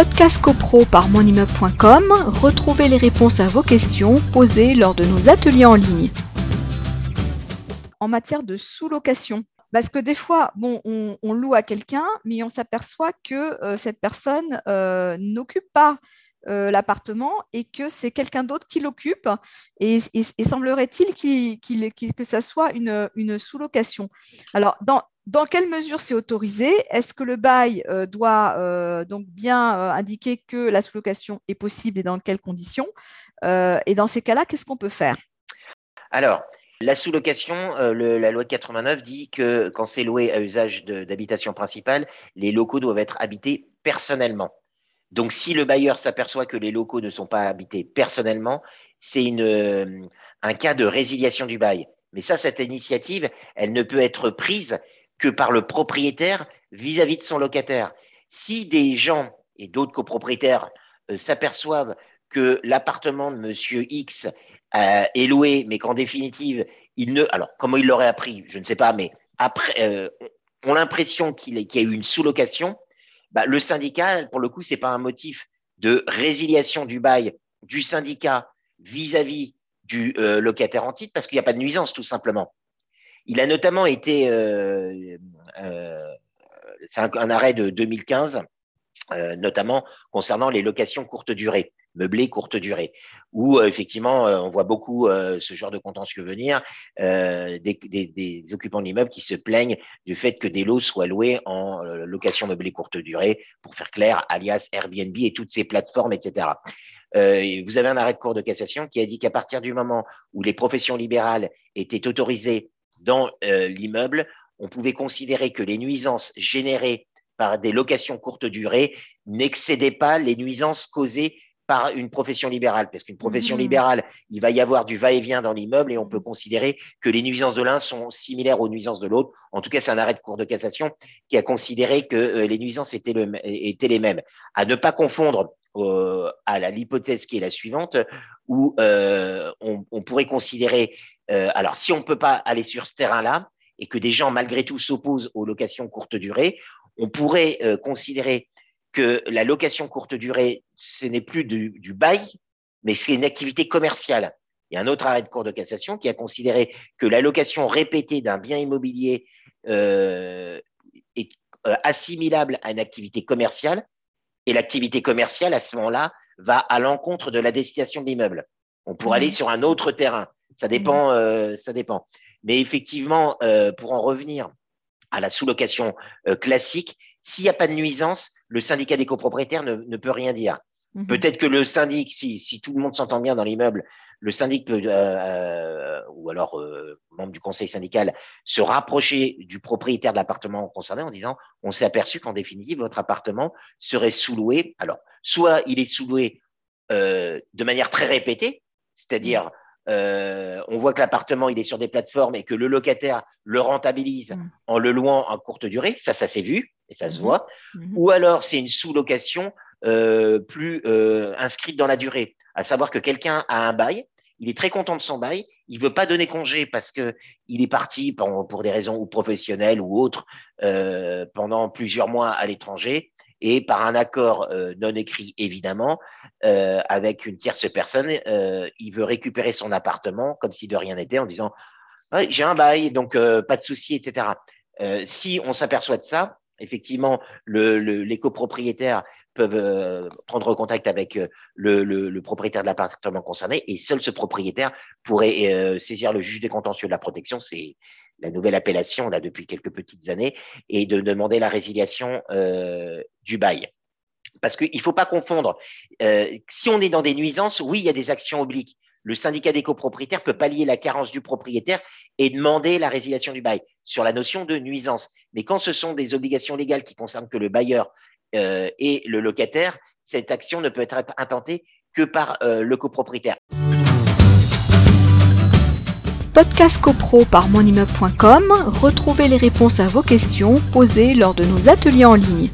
Podcast CoPro par monimmeuble.com, retrouvez les réponses à vos questions posées lors de nos ateliers en ligne. En matière de sous-location, parce que des fois, bon, on, loue à quelqu'un, mais on s'aperçoit que euh, cette personne euh, n'occupe pas euh, l'appartement et que c'est quelqu'un d'autre qui l'occupe. Et, semblerait-il que ça soit une, une sous-location. Alors, dans, dans quelle mesure c'est autorisé? Est-ce que le bail doit donc bien indiquer que la sous-location est possible et dans quelles conditions? Et dans ces cas-là, qu'est-ce qu'on peut faire? Alors, la sous-location, euh, la loi de 89 dit que quand c'est loué à usage d'habitation principale, les locaux doivent être habités personnellement. Donc, si le bailleur s'aperçoit que les locaux ne sont pas habités personnellement, c'est euh, un cas de résiliation du bail. Mais ça, cette initiative, elle ne peut être prise que par le propriétaire vis-à-vis de son locataire. Si des gens et d'autres copropriétaires euh, s'aperçoivent que l'appartement de Monsieur X euh, est loué, mais qu'en définitive, il ne. Alors, comment il l'aurait appris Je ne sais pas, mais après, euh, on l'impression qu'il y a eu une sous-location. Bah, le syndicat, pour le coup, c'est pas un motif de résiliation du bail du syndicat vis-à-vis du locataire en titre, parce qu'il n'y a pas de nuisance, tout simplement. Il a notamment été. c'est un, arrêt de 2015 euh, notamment concernant les locations courte durée, meublées courte durée, où euh, effectivement euh, on voit beaucoup ce genre de contentieux venir, des, occupants de l'immeuble qui se plaignent du fait que des lots soient loués en location meublée courte durée, pour faire clair, alias Airbnb et toutes ces plateformes, etc. vous avez un arrêt de cour de cassation qui a dit qu'à partir du moment où les professions libérales étaient autorisées dans l'immeuble, on pouvait considérer que les nuisances générées par des locations courte durée n'excédait pas les nuisances causées par une profession libérale. Parce qu'une profession mmh. libérale, il va y avoir du va-et-vient dans l'immeuble et on peut considérer que les nuisances de l'un sont similaires aux nuisances de l'autre. En tout cas, c'est un arrêt de cour de cassation qui a considéré que euh, les nuisances étaient, les mêmes. À ne pas confondre euh, à l'hypothèse qui est la suivante, où euh, on, pourrait considérer, alors si on ne peut pas aller sur ce terrain-là, et que des gens, malgré tout, s'opposent aux locations courte durée, on pourrait euh, considérer que la location courte durée, ce n'est plus du, bail, mais c'est une activité commerciale. Il y a un autre arrêt de cour de cassation qui a considéré que la location répétée d'un bien immobilier euh, est euh, assimilable à une activité commerciale, et l'activité commerciale, à ce moment-là, va à l'encontre de la destination de l'immeuble. On pourrait aller mmh. sur un autre terrain. Ça dépend, mmh. ça dépend. Mais effectivement, pour en revenir à la sous-location euh, classique, s'il n'y a pas de nuisance, le syndicat des copropriétaires ne, peut rien dire. Mhm. Peut-être que le syndic, si, tout le monde s'entend bien dans l'immeuble, le syndic peut, euh, euh, ou alors membre du conseil syndical, se rapprocher du propriétaire de l'appartement concerné en disant on s'est aperçu qu'en définitive, votre appartement serait sous-loué. Alors, soit il est sous-loué de manière très répétée, c'est-à-dire euh, on voit que l'appartement il est sur des plateformes et que le locataire le rentabilise mm. en le louant en courte durée, ça, ça s'est vu et ça se mm-hmm. voit. Mm-hmm. Ou alors c'est une sous-location euh, plus euh, inscrite dans la durée, à savoir que quelqu'un a un bail, il est très content de son bail, il veut pas donner congé parce que il est parti pour, des raisons ou professionnelles ou autres pendant plusieurs mois à l'étranger et par un accord euh, non écrit évidemment, euh, avec une tierce personne, euh, il veut récupérer son appartement comme si de rien n'était en disant j'ai un bail, donc pas de souci, etc. si on s'aperçoit de ça, effectivement, le, les copropriétaires peuvent prendre contact avec le, le propriétaire de l'appartement concerné et seul ce propriétaire pourrait saisir le juge des contentieux de la protection. C'est la nouvelle appellation là depuis quelques petites années, et de demander la résiliation euh, du bail. Parce qu'il ne faut pas confondre. Euh, si on est dans des nuisances, oui, il y a des actions obliques. Le syndicat des copropriétaires peut pallier la carence du propriétaire et demander la résiliation du bail sur la notion de nuisance. Mais quand ce sont des obligations légales qui concernent que le bailleur euh, et le locataire, cette action ne peut être intentée que par le copropriétaire. Podcast CoPro par monimmeuble.com, retrouvez les réponses à vos questions posées lors de nos ateliers en ligne.